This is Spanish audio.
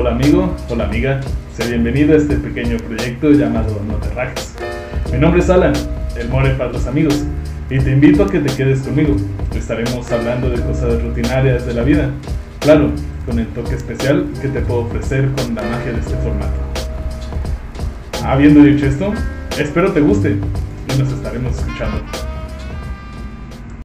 Hola amigo, hola amiga, sé bienvenido a este pequeño proyecto llamado No te rajes. Mi nombre es Alan, el more para los amigos, y te invito a que te quedes conmigo. Estaremos hablando de cosas rutinarias de la vida, claro, con el toque especial que te puedo ofrecer con la magia de este formato. Habiendo dicho esto, espero te guste y nos estaremos escuchando.